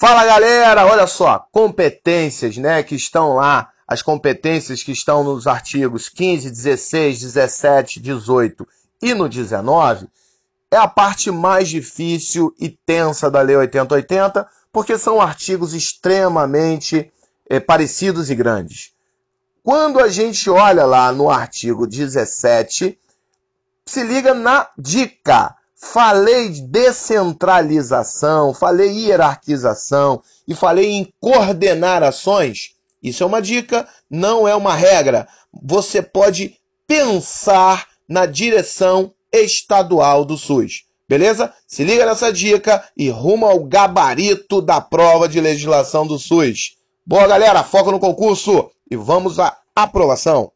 Fala galera, olha só, competências, né, que estão lá, as competências que estão nos artigos 15, 16, 17, 18 e no 19, é a parte mais difícil e tensa da Lei 8080, porque são artigos extremamente é, parecidos e grandes. Quando a gente olha lá no artigo 17, se liga na dica. Falei de descentralização, falei hierarquização e falei em coordenar ações. Isso é uma dica, não é uma regra. Você pode pensar na direção estadual do SUS. Beleza? Se liga nessa dica e rumo ao gabarito da prova de legislação do SUS. Boa, galera, foca no concurso e vamos à aprovação.